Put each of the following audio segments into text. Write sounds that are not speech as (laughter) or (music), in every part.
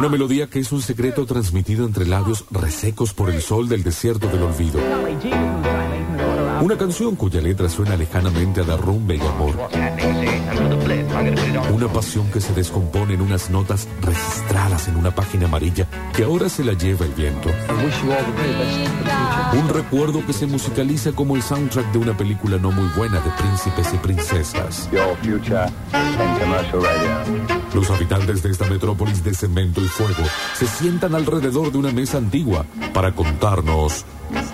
Una melodía que es un secreto transmitido entre labios resecos por el sol del desierto del olvido. Una canción cuya letra suena lejanamente a derrumbe y amor. Una pasión que se descompone en unas notas registradas en una página amarilla que ahora se la lleva el viento. Un recuerdo que se musicaliza como el soundtrack de una película no muy buena de príncipes y princesas. Los habitantes de esta metrópolis de cemento y fuego se sientan alrededor de una mesa antigua para contarnos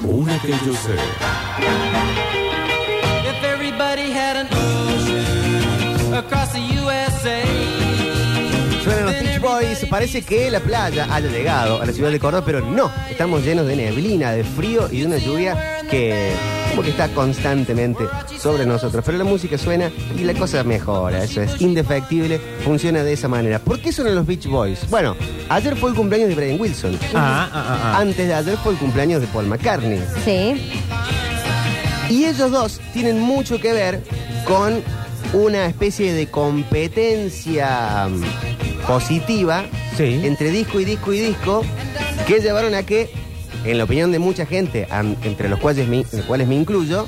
una que yo sé. If everybody had an ocean across the USA. Suenan los Beach Boys, parece que la playa haya llegado a la ciudad de Córdoba, pero no, estamos llenos de neblina, de frío y de una lluvia que como que está constantemente sobre nosotros. Pero la música suena y la cosa mejora, eso es indefectible, funciona de esa manera. ¿Por qué suenan los Beach Boys? Bueno, ayer fue el cumpleaños de Brian Wilson. Ah, ah, ah, ah. Antes de ayer fue el cumpleaños de Paul McCartney. Sí. Y ellos dos tienen mucho que ver con una especie de competencia mm, positiva Sí. entre disco y disco y disco que llevaron a que, en la opinión de mucha gente, an- entre los cuales me, los cuales me incluyo,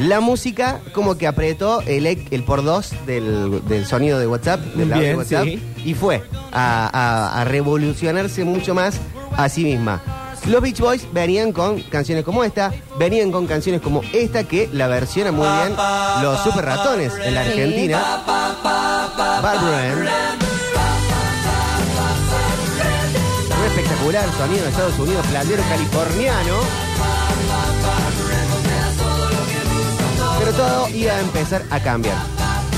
la música como que apretó el, el por dos del, del sonido de WhatsApp, del audio de Bien, WhatsApp, sí. y fue a, a- a revolucionarse mucho más a sí misma. Los Beach Boys venían con canciones como esta, venían con canciones como esta que la versiona muy bien los Super Ratones en la Sí. Argentina. Barbara. Sonido de Estados Unidos, playero californiano. Pero todo iba a empezar a cambiar.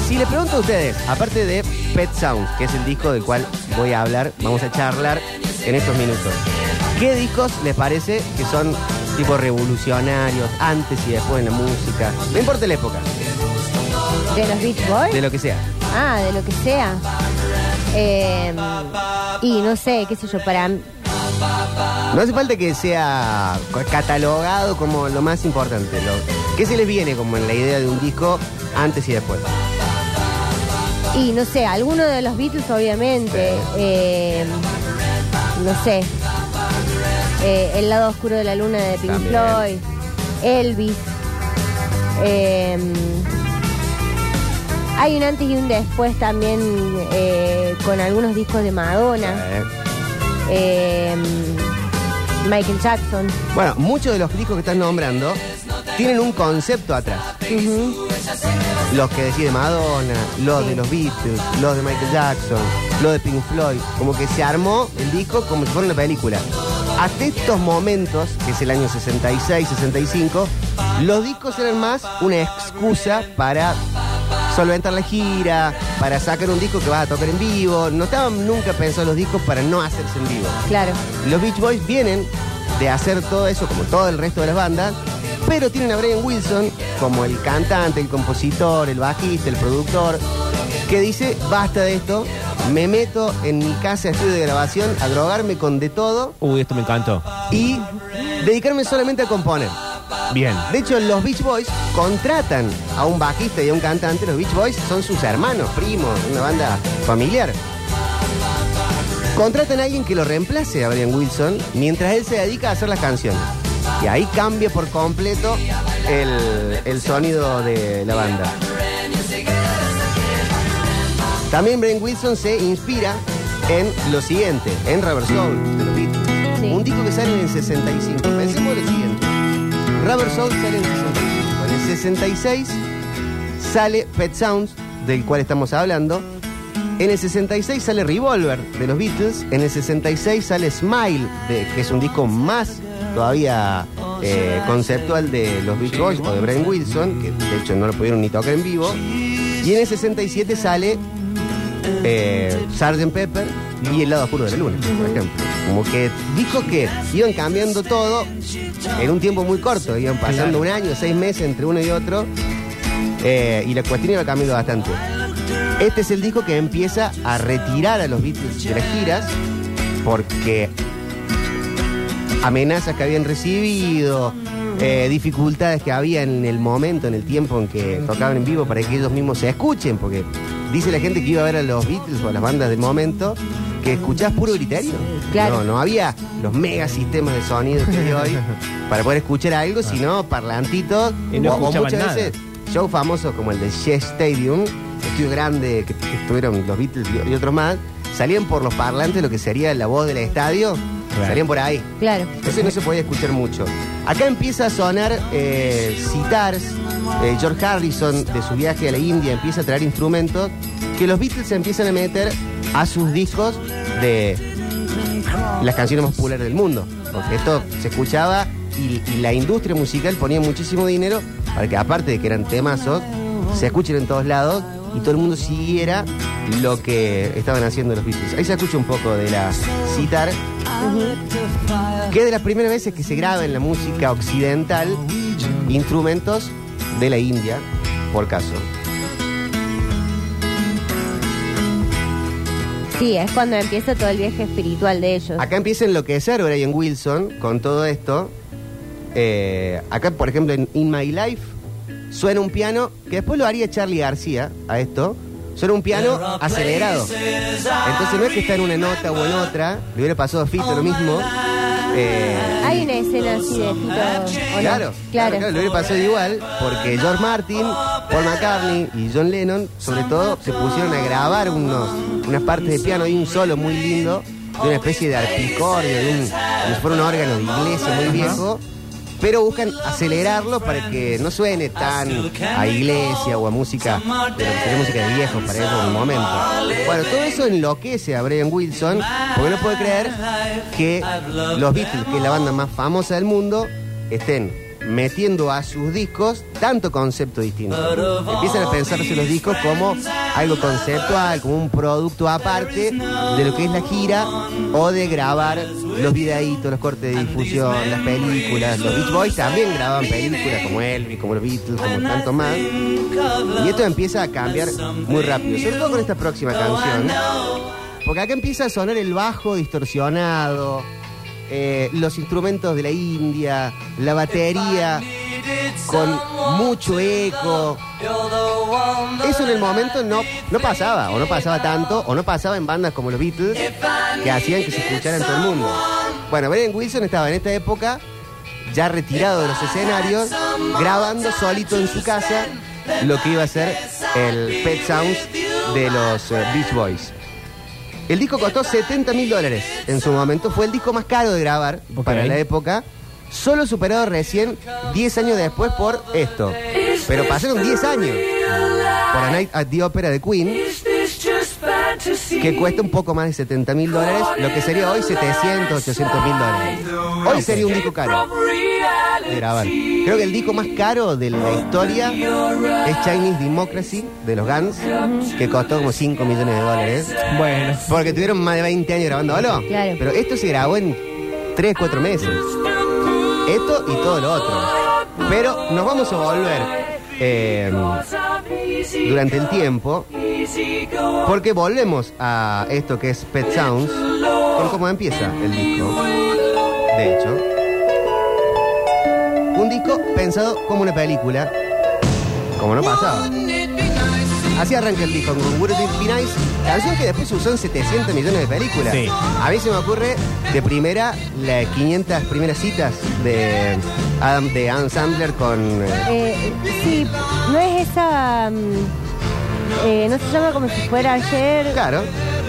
Si le pregunto a ustedes, aparte de Pet Sounds, que es el disco del cual voy a hablar, vamos a charlar en estos minutos. ¿Qué discos les parece que son tipo revolucionarios, antes y después en la música? No importa la época, De los Beach Boys. de lo que sea. Ah, de lo que sea. Eh, y no sé, qué sé yo, para... No hace falta que sea catalogado como lo más importante. Lo, ¿Qué se les viene como en la idea de un disco antes y después? Y no sé, alguno de los Beatles obviamente. Eh, no sé. Eh, el lado oscuro de la luna de Pink También. Floyd. Elvis. Eh, hay un antes y un después también eh, con algunos discos de Madonna. Eh, Michael Jackson. Bueno, muchos de los discos que están nombrando tienen un concepto atrás. Los que decide Madonna, los de los Beatles, los de Michael Jackson, los de Pink Floyd. Como que se armó el disco como si fuera una película. Hasta estos momentos, que es el año 66, 65, los discos eran más una excusa para solventar la gira, para sacar un disco que vas a tocar en vivo. No estaban nunca pensados los discos para no hacerse en vivo. Claro. Los Beach Boys vienen de hacer todo eso como todo el resto de las bandas, pero tienen a Brian Wilson como el cantante, el compositor, el bajista, el productor, que dice, basta de esto, me meto en mi casa de estudio de grabación a drogarme con de todo Uy, esto me encantó. y dedicarme solamente a componer. Bien. De hecho, los Beach Boys contratan a un bajista y a un cantante. Los Beach Boys son sus hermanos, primos, una banda familiar. Contratan a alguien que lo reemplace a Brian Wilson mientras él se dedica a hacer las canciones. Y ahí cambia por completo el, el sonido de la banda. También Brian Wilson se inspira en lo siguiente, en Rubber Soul de los Beatles. Sí. Un disco que sale en el 65. Pensemos lo siguiente. Rubber Soul sale en el 65. En el 66 sale Pet Sounds, del cual estamos hablando. En el 66 sale Revolver de los Beatles. En el 66 sale Smile, que es un disco más todavía eh, conceptual de los Beach Boys o de Brian Wilson, que de hecho no lo pudieron ni tocar en vivo. Y en el 67 sale eh, Sgt. Pepper y El lado oscuro de la luna, por ejemplo. Como que discos que iban cambiando todo en un tiempo muy corto, iban pasando un año, seis meses entre uno y otro, eh, y la cuestión iba cambiando bastante. Este es el disco que empieza a retirar a los Beatles de las giras porque amenazas que habían recibido, eh, dificultades que había en el momento, en el tiempo en que tocaban en vivo para que ellos mismos se escuchen, porque dice la gente que iba a ver a los Beatles o a las bandas del momento que escuchabas puro griterio. Claro. No, no había los mega sistemas de sonido que hay hoy (laughs) para poder escuchar algo, sino parlantitos. Y no o- muchas nada. veces shows famosos como el de Shea Stadium, estudio grande que, que estuvieron los Beatles y, otros más, salían por los parlantes lo que sería la voz del estadio, Claro. salían por ahí. Claro. Eso no se podía escuchar mucho. Acá empieza a sonar eh, sitars. eh, George Harrison, de su viaje a la India, empieza a traer instrumentos que los Beatles se empiezan a meter a sus discos de las canciones más populares del mundo. Porque esto se escuchaba y, la industria musical ponía muchísimo dinero para que, aparte de que eran temazos, se escuchen en todos lados y todo el mundo siguiera lo que estaban haciendo los Beatles. Ahí se escucha un poco de la citar, que es de las primeras veces que se graba en la música occidental instrumentos de la India, por caso. Sí, es cuando empieza todo el viaje espiritual de ellos. Acá empieza a enloquecer Brian Wilson con todo esto. Eh, acá, por ejemplo, en In My Life suena un piano que después lo haría Charlie García a esto. Suena un piano acelerado. Entonces no es que está en una nota o en otra. Le hubiera pasado a Fito lo mismo. Eh, Hay una escena así de Fito. claro, claro, le hubiera pasado igual porque George Martin, Paul McCartney y John Lennon, sobre todo, se pusieron a grabar unos, unas partes de piano y un solo muy lindo, de una especie de arpicordio, de un, como si fuera un órgano de iglesia muy viejo, pero buscan acelerarlo para que no suene tan a iglesia o a música, de lo que música de viejos para ellos en el momento. Bueno, todo eso enloquece a Brian Wilson, porque no puede creer que los Beatles, que es la banda más famosa del mundo, estén metiendo a sus discos tanto concepto distinto. Empiezan a pensarse los discos como algo conceptual, como un producto aparte de lo que es la gira o de grabar los videitos, los cortes de difusión, las películas. Los Beach Boys también grababan películas como Elvis, como los Beatles, como tanto más. Y esto empieza a cambiar muy rápido, sobre todo con esta próxima canción. Porque acá empieza a sonar el bajo distorsionado, eh, los instrumentos de la India, la batería con mucho eco. Eso en el momento no, no pasaba, o no pasaba tanto, o no pasaba en bandas como los Beatles, que hacían que se escuchara en todo el mundo. Bueno, Brian Wilson estaba en esta época, ya retirado de los escenarios, grabando solito en su casa lo que iba a ser el Pet Sounds de los eh, Beach Boys. El disco costó 70 mil dólares en su momento. Fue el disco más caro de grabar para la época. Solo superado recién 10 años después por esto. Pero pasaron 10 años por A Night at the Opera de Queen, que cuesta un poco más de 70 mil dólares, lo que sería hoy 700, 800 mil dólares. Hoy sería un disco caro grabar. Creo que el disco más caro de la historia es Chinese Democracy de los Guns, que costó como 5 millones de dólares. Bueno. Porque tuvieron más de 20 años grabándolo. Claro. Pero esto se grabó en 3, 4 meses. Esto y todo lo otro. Pero nos vamos a volver eh, durante el tiempo. Porque volvemos a esto que es Pet Sounds. Con cómo empieza el disco. De hecho. Un disco pensado como una película. Como no pasaba. Así arranca el disco con Wouldn't It Be Nice, canción que después se usó en 700 millones de películas. Sí. A mí se me ocurre de primera las 500 primeras citas de Adam, de Adam Sandler con... eh, Eh, sí, no es esa. mm, eh, no se llama como si fuera ayer. claro,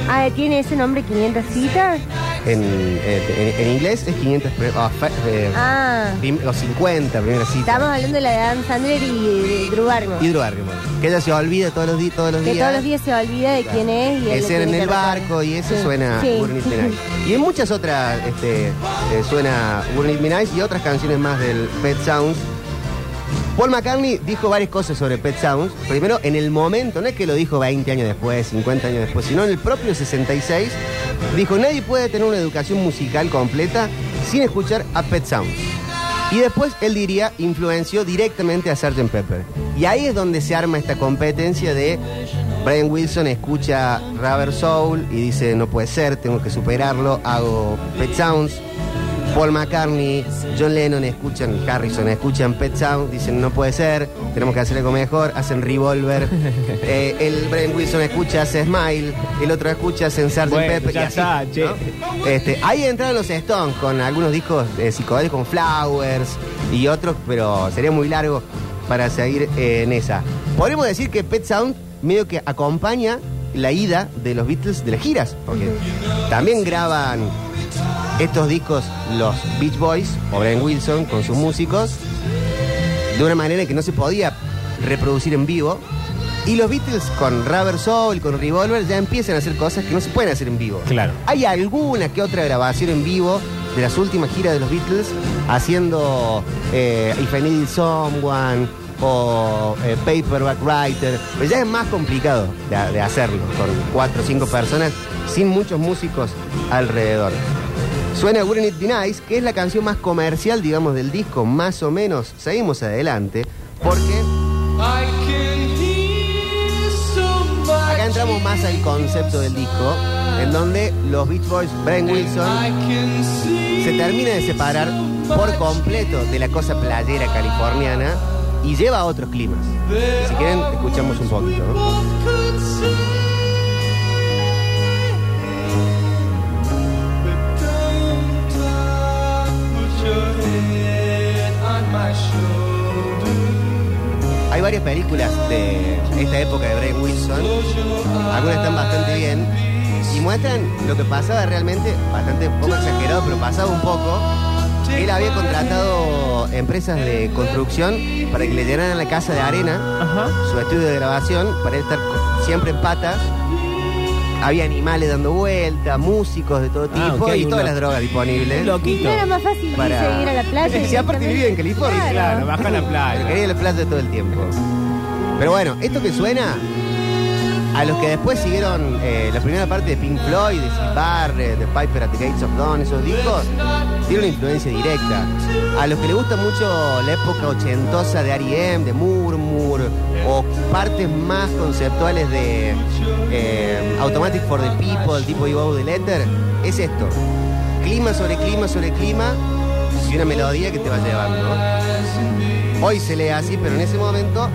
Ah, tiene ese nombre 500 citas. En, eh, en- en inglés es 500... pre- ah, eh, Ah, prim- o 50 primeras citas. estamos hablando de la de Adam Sandler y de Drew Barrymore. Y Drew Barrymore, Que ella se olvida todos los, di- todos los Que días. todos los días se olvida de quién es y Ese le en el barco y eso Sí. suena Sí. Nice. (laughs) Y en muchas otras este, eh, suena Be Nice y otras canciones más del Pet Sounds. Paul McCartney dijo varias cosas sobre Pet Sounds. Primero, en el momento, no es que lo dijo 20 años después, 50 años después, sino en el propio 66, dijo, nadie puede tener una educación musical completa sin escuchar a Pet Sounds. Y después él diría, influenció directamente a Sgt. Pepper. Y ahí es donde se arma esta competencia de Brian Wilson escucha Rubber Soul y dice, no puede ser, tengo que superarlo, hago Pet Sounds. Paul McCartney, John Lennon escuchan, Harrison escuchan Pet Sound, dicen no puede ser, tenemos que hacer algo mejor, hacen Revolver. (laughs) Eh, el Brian Wilson escucha, hace Smile, el otro escucha, hacen Sgt. Bueno, Pepper. y ya así, está, che. ¿no? Este, ahí entraron los Stones con algunos discos eh, psicodélicos con Flowers y otros, pero sería muy largo para seguir eh, en esa. Podemos decir que Pet Sound medio que acompaña la ida de los Beatles de las giras, porque también graban estos discos los Beach Boys o Brian Wilson con sus músicos de una manera que no se podía reproducir en vivo. Y los Beatles con Rubber Soul, con Revolver, ya empiezan a hacer cosas que no se pueden hacer en vivo. Claro. Hay alguna que otra grabación en vivo de las últimas giras de los Beatles haciendo eh, If I Need Someone o eh, Paperback Writer, pero ya es más complicado de, de hacerlo con cuatro o cinco personas sin muchos músicos alrededor. Suena Wouldn't It Be Nice, que es la canción más comercial, digamos, del disco, más o menos. Seguimos adelante, porque acá entramos más al concepto del disco, en donde los Beach Boys, Brian Wilson, se termina de separar por completo de la cosa playera californiana y lleva a otros climas. Si quieren, escuchamos un poquito. ¿no? Hay varias películas de esta época de Brian Wilson, algunas están bastante bien y muestran lo que pasaba realmente, bastante poco exagerado, pero pasaba un poco. Él había contratado empresas de construcción para que le llenaran la casa de arena Ajá. su estudio de grabación para él estar siempre en patas. Había animales dando vuelta, músicos de todo tipo Ah, ok, y todas las drogas disponibles. Un loquito. No era más fácil Para- irse a ir a la playa. Si aparte vivía en California, Claro, baja a la Pero playa. quería la playa todo el tiempo. Pero bueno, esto que suena, a los que después siguieron eh, la primera parte de Pink Floyd, de Sid de Piper at the Gates of Dawn, esos discos, tiene una influencia directa. A los que les gusta mucho la época ochentosa de R.E.M., de Murmur, o partes más conceptuales de eh, Automatic for the People, tipo You the Letter, es esto. Clima sobre clima sobre clima y una melodía que te va llevando. Hoy se lee así, pero en ese momento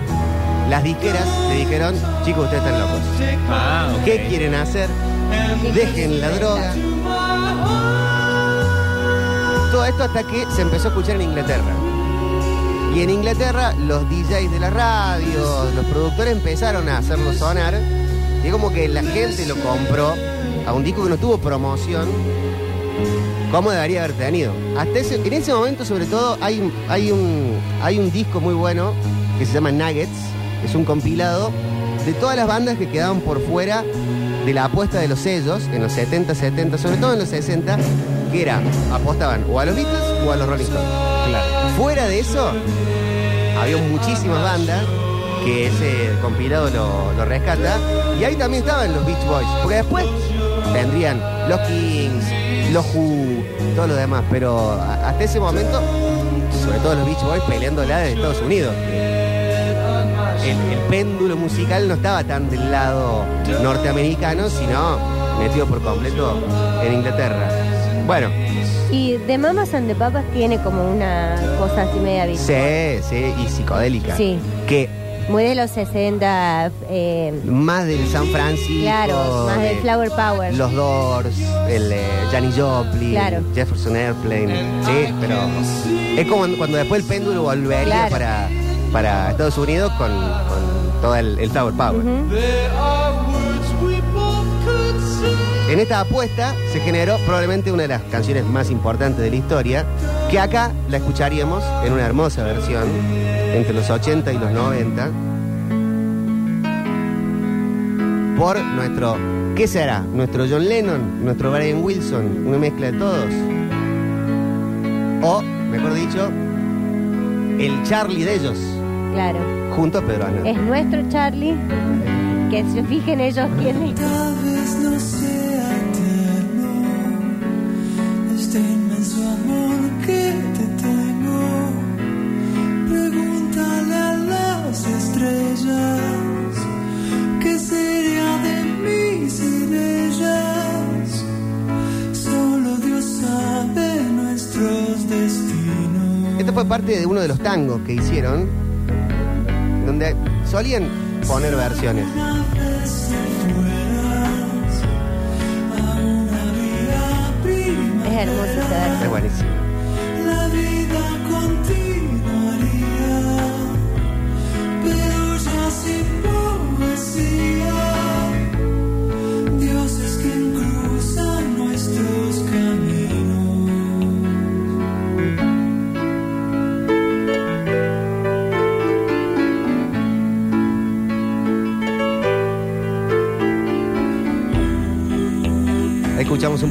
las disqueras te dijeron, chicos, ustedes están locos. Ah. ¿Qué quieren hacer? Dejen la droga. Todo esto hasta que se empezó a escuchar en Inglaterra. Y en Inglaterra los DJs de la radio, los productores empezaron a hacerlo sonar. Y es como que la gente lo compró a un disco que no tuvo promoción como debería haber tenido. Hasta ese, en ese momento, sobre todo, hay, hay, un, hay un disco muy bueno que se llama Nuggets. Es un compilado de todas las bandas que quedaban por fuera de la apuesta de los sellos en los 70, 70, sobre todo en los 60, que era, apostaban o a los Beatles o a los Rolling Stones. Claro. Fuera de eso, había muchísimas bandas que ese compilado lo, lo rescata. Y ahí también estaban los Beach Boys. Porque después vendrían los Kings, los Who, todo lo demás. Pero hasta ese momento, sobre todo los Beach Boys peleándola de Estados Unidos. El, el péndulo musical no estaba tan del lado norteamericano, sino metido por completo en Inglaterra. Bueno, Y de Mamas and the Papas tiene como una cosa así media sí, visual. sí, y psicodélica. Sí. Que Muy de los 60. eh, Más del San Francisco. Claro, más del de Flower Power. Los Doors, el eh, Janis Joplin, Claro. Jefferson Airplane. Sí, pero es como cuando, cuando después el péndulo volvería Claro. para, para Estados Unidos con, con todo el, el Flower Power. En esta apuesta se generó probablemente una de las canciones más importantes de la historia, que acá la escucharíamos en una hermosa versión entre los 80 y los 90 por nuestro, ¿qué será? Nuestro John Lennon, nuestro Brian Wilson, una mezcla de todos. O, mejor dicho, el Charlie de ellos, Claro. junto a Pedro Ana. Es nuestro Charlie. Que se fijen ellos quién es. Tal vez no sea eterno este inmenso amor que te tengo. Pregúntale a las estrellas qué sería de mí sin ellas. Solo Dios sabe nuestro fue parte de uno de los tangos que hicieron, solían poner versiones. Es hermoso ese verso. Es buenísimo.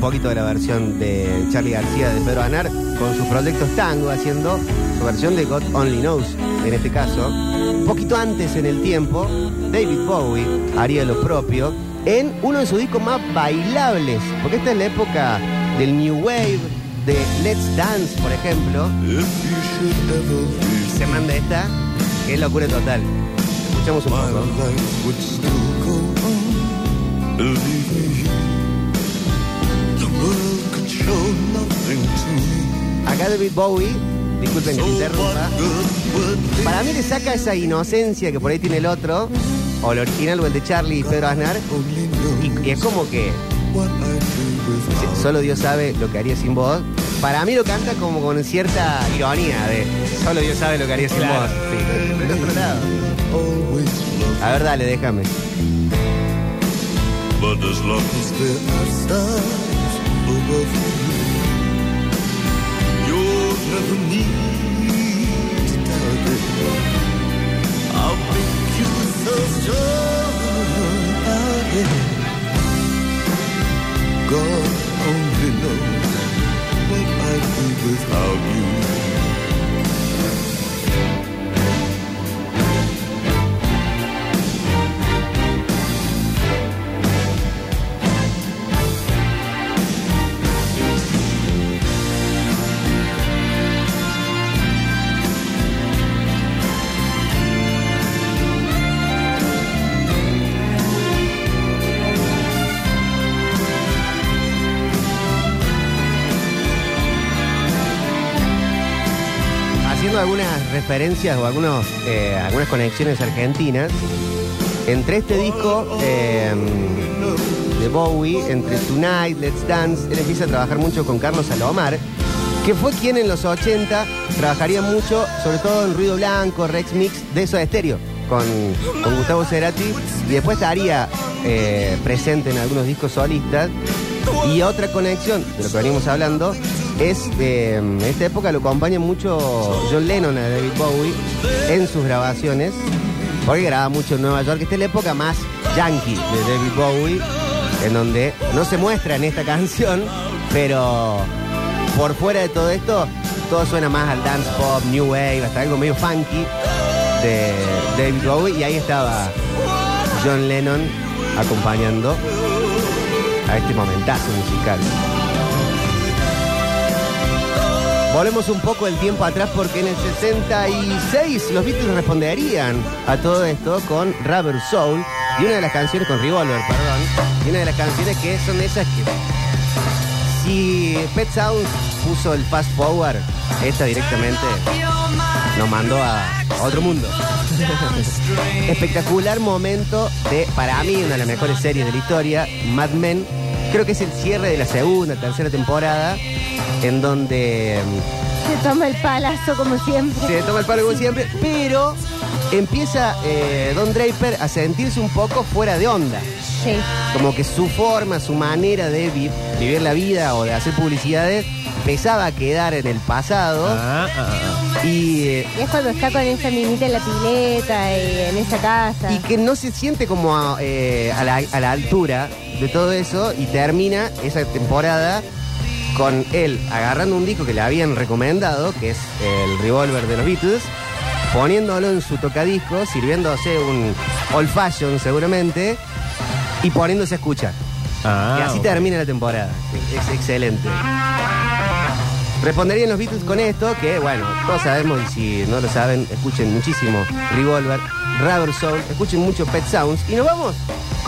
Poquito de la versión de Charlie García de Pedro Anar con sus proyectos tango haciendo su versión de God Only Knows, en este caso. Un poquito antes en el tiempo, David Bowie haría lo propio en uno de sus discos más bailables, porque esta es la época del New Wave, de Let's Dance, por ejemplo. Se manda esta, que es locura total. Escuchamos un poco. Acá David Bowie, disculpen que interrumpa. Para mí le saca esa inocencia que por ahí tiene el otro, o el original o el de Charlie y Pedro Aznar, y, y es como que solo Dios sabe lo que haría sin vos. Para mí lo canta como con cierta ironía de solo Dios sabe lo que haría sin Claro. vos. Sí, del otro lado. A ver, dale, déjame. But as long as there are stars above you, I'll make you so strong. God only knows what I'd be without you. Referencias o algunos, eh, algunas conexiones argentinas, entre este disco eh, de Bowie, entre Tonight, Let's Dance, él empieza a trabajar mucho con Carlos Salomar, que fue quien en los 80 trabajaría mucho, sobre todo en Ruido Blanco, Rex Mix, de Eso Estéreo, con, con Gustavo Cerati, y después estaría eh, presente en algunos discos solistas. Y otra conexión de lo que venimos hablando es en esta época lo acompaña mucho John Lennon a David Bowie en sus grabaciones, porque graba mucho en Nueva York. Esta es la época más yankee de David Bowie, en donde no se muestra en esta (laughs) canción, pero por fuera de todo esto, todo suena más al dance pop, new wave, hasta algo medio funky de David Bowie. Y ahí estaba John Lennon acompañando a este momentazo musical. Volvemos un poco el tiempo atrás porque en el 66 los Beatles responderían a todo esto con Rubber Soul y una de las canciones con Revolver, perdón, y una de las canciones que son esas que si Pet Sounds puso el fast forward, esta directamente nos mandó a otro mundo. (laughs) Espectacular momento de, para mí, una de las mejores series de la historia, Mad Men. Creo que es el cierre de la segunda, tercera temporada, en donde mm, Se toma el palazo como siempre. se toma el palo como siempre, pero empieza eh, Don Draper a sentirse un poco fuera de onda. Sí. Como que su forma, su manera de vi- vivir la vida o de hacer publicidades empezaba a quedar en el pasado Ah, ah, ah. y, eh, Y es cuando está con esa minita en la pileta y en esa casa. y que no se siente como a, eh, a la, a la altura de todo eso y termina esa temporada con él agarrando un disco que le habían recomendado, que es el Revolver de los Beatles, poniéndolo en su tocadisco, sirviéndose un old fashion seguramente y poniéndose a escuchar. Ah, y así termina la temporada. Es excelente. Responderían los Beatles con esto, que bueno, todos sabemos y si no lo saben, escuchen muchísimo Revolver, Rubber Soul, escuchen mucho Pet Sounds y nos vamos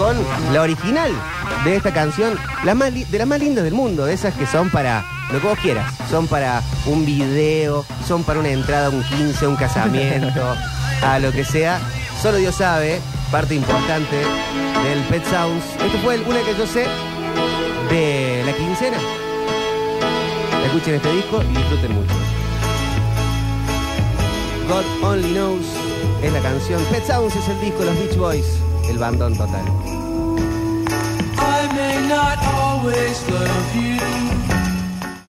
con la original de esta canción, la más li- de las más lindas del mundo, de esas que son para lo que vos quieras. Son para un video, son para una entrada a un 15, un casamiento, (laughs) a lo que sea. Solo Dios sabe, parte importante del Pet Sounds. Esto fue el- una que yo sé de la quincena. Escuchen este disco y disfruten mucho. God Only Knows es la canción. Pet Sounds es el disco, los Beach Boys, el bandón total. I may not always love you.